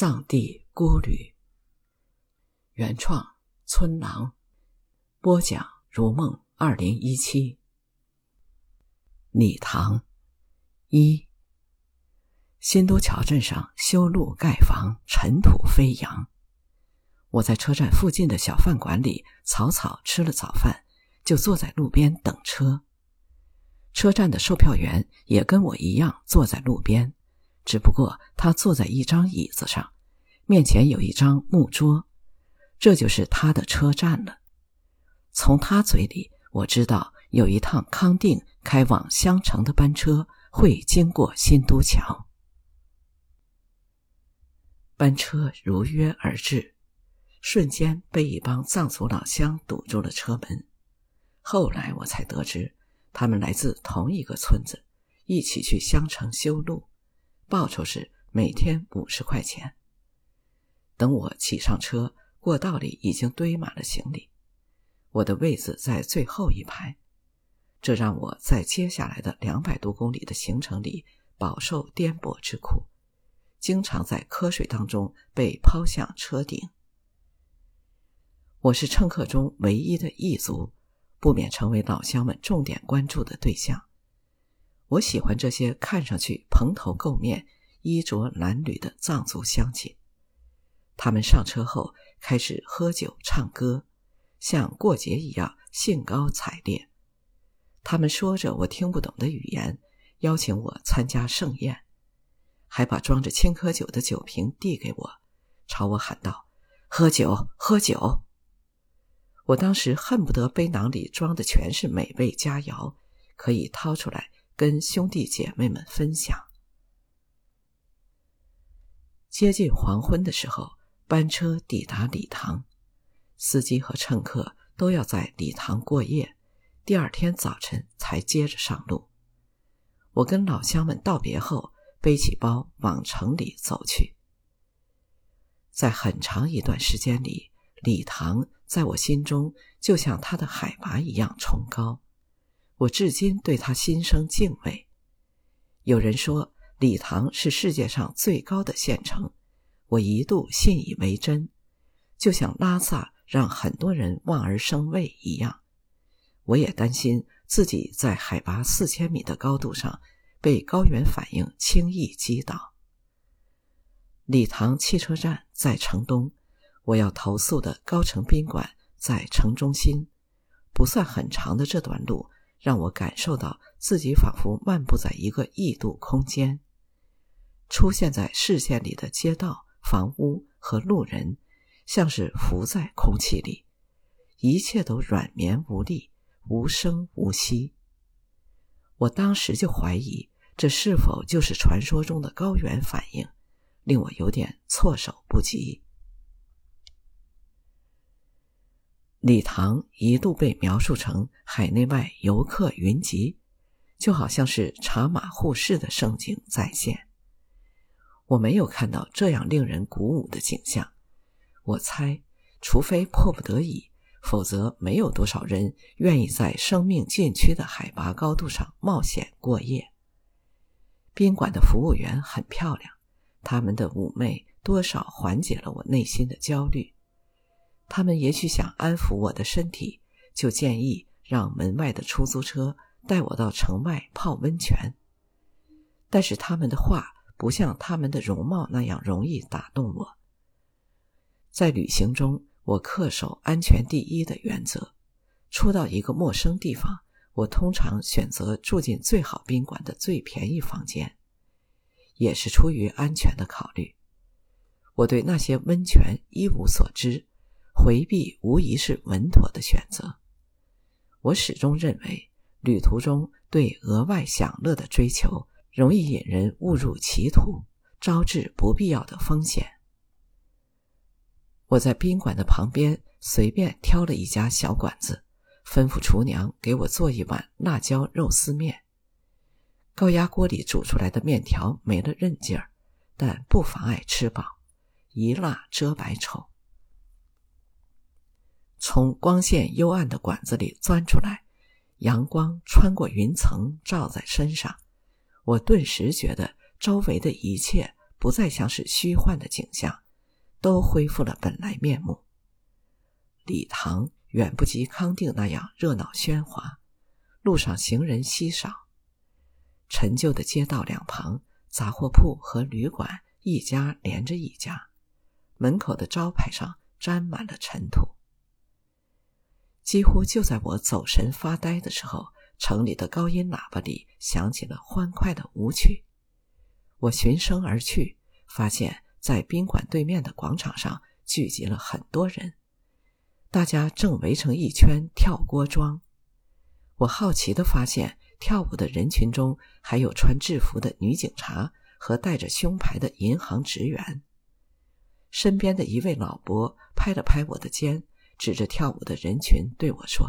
藏地孤旅，原创村郎播讲如梦二零一七礼堂一新都桥镇上修路盖房，尘土飞扬。我在车站附近的小饭馆里草草吃了早饭，就坐在路边等车。车站的售票员也跟我一样坐在路边。只不过他坐在一张椅子上，面前有一张木桌，这就是他的车站了。从他嘴里，我知道有一趟康定开往香城的班车会经过新都桥。班车如约而至，瞬间被一帮藏族老乡堵住了车门。后来我才得知，他们来自同一个村子，一起去香城修路。报酬是每天五十块钱。等我骑上车，过道里已经堆满了行李，我的位子在最后一排，这让我在接下来的两百多公里的行程里饱受颠簸之苦，经常在瞌睡当中被抛向车顶。我是乘客中唯一的异族，不免成为老乡们重点关注的对象。我喜欢这些看上去蓬头垢面、衣着褴褛的藏族乡亲。他们上车后开始喝酒唱歌，像过节一样兴高采烈。他们说着我听不懂的语言，邀请我参加盛宴，还把装着青稞酒的酒瓶递给我，朝我喊道：“喝酒，喝酒！”我当时恨不得背囊里装的全是美味佳肴，可以掏出来。跟兄弟姐妹们分享。接近黄昏的时候，班车抵达礼堂，司机和乘客都要在礼堂过夜，第二天早晨才接着上路。我跟老乡们道别后，背起包往城里走去。在很长一段时间里，礼堂在我心中就像它的海拔一样崇高。我至今对他心生敬畏。有人说礼堂是世界上最高的县城，我一度信以为真，就像拉萨让很多人望而生畏一样。我也担心自己在海拔四千米的高度上被高原反应轻易击倒。礼堂汽车站在城东，我要投宿的高城宾馆在城中心，不算很长的这段路。让我感受到自己仿佛漫步在一个异度空间，出现在视线里的街道、房屋和路人，像是浮在空气里，一切都软绵无力、无声无息。我当时就怀疑，这是否就是传说中的高原反应，令我有点措手不及。礼堂一度被描述成海内外游客云集，就好像是茶马互市的盛景再现。我没有看到这样令人鼓舞的景象。我猜，除非迫不得已，否则没有多少人愿意在生命禁区的海拔高度上冒险过夜。宾馆的服务员很漂亮，他们的妩媚多少缓解了我内心的焦虑。他们也许想安抚我的身体，就建议让门外的出租车带我到城外泡温泉。但是他们的话不像他们的容貌那样容易打动我。在旅行中，我恪守安全第一的原则。初到一个陌生地方，我通常选择住进最好宾馆的最便宜房间，也是出于安全的考虑。我对那些温泉一无所知。回避无疑是稳妥的选择。我始终认为，旅途中对额外享乐的追求，容易引人误入歧途，招致不必要的风险。我在宾馆的旁边随便挑了一家小馆子，吩咐厨娘给我做一碗辣椒肉丝面。高压锅里煮出来的面条没了韧劲儿，但不妨碍吃饱，一辣遮百丑。从光线幽暗的管子里钻出来，阳光穿过云层照在身上，我顿时觉得周围的一切不再像是虚幻的景象，都恢复了本来面目。礼堂远不及康定那样热闹喧哗，路上行人稀少。陈旧的街道两旁，杂货铺和旅馆一家连着一家，门口的招牌上沾满了尘土。几乎就在我走神发呆的时候，城里的高音喇叭里响起了欢快的舞曲。我循声而去，发现，在宾馆对面的广场上聚集了很多人，大家正围成一圈跳锅庄。我好奇地发现，跳舞的人群中还有穿制服的女警察和带着胸牌的银行职员。身边的一位老伯拍了拍我的肩，指着跳舞的人群对我说：“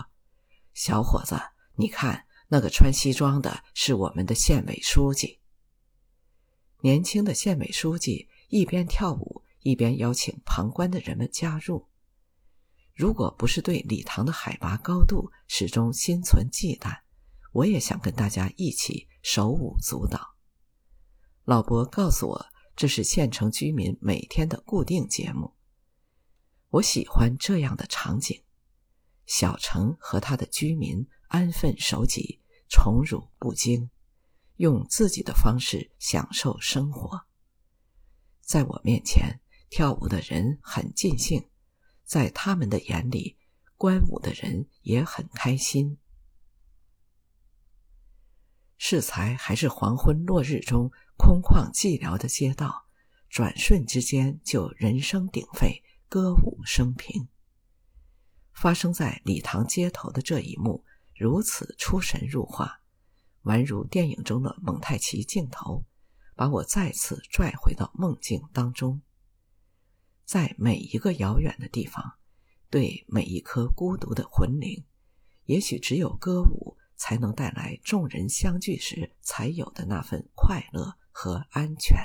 小伙子，你看，那个穿西装的是我们的县委书记。”年轻的县委书记一边跳舞，一边邀请旁观的人们加入。如果不是对礼堂的海拔高度始终心存忌惮，我也想跟大家一起手舞足蹈。老伯告诉我，这是县城居民每天的固定节目。我喜欢这样的场景：小城和他的居民安分守己，宠辱不惊。用自己的方式享受生活。在我面前跳舞的人很尽兴，在他们的眼里，观舞的人也很开心。适才还是黄昏落日中空旷寂寥的街道，转瞬之间就人声鼎沸，歌舞升平。发生在礼堂街头的这一幕，如此出神入化。宛如电影中的蒙太奇镜头，把我再次拽回到梦境当中。在每一个遥远的地方，对每一颗孤独的魂灵，也许只有歌舞才能带来众人相聚时才有的那份快乐和安全。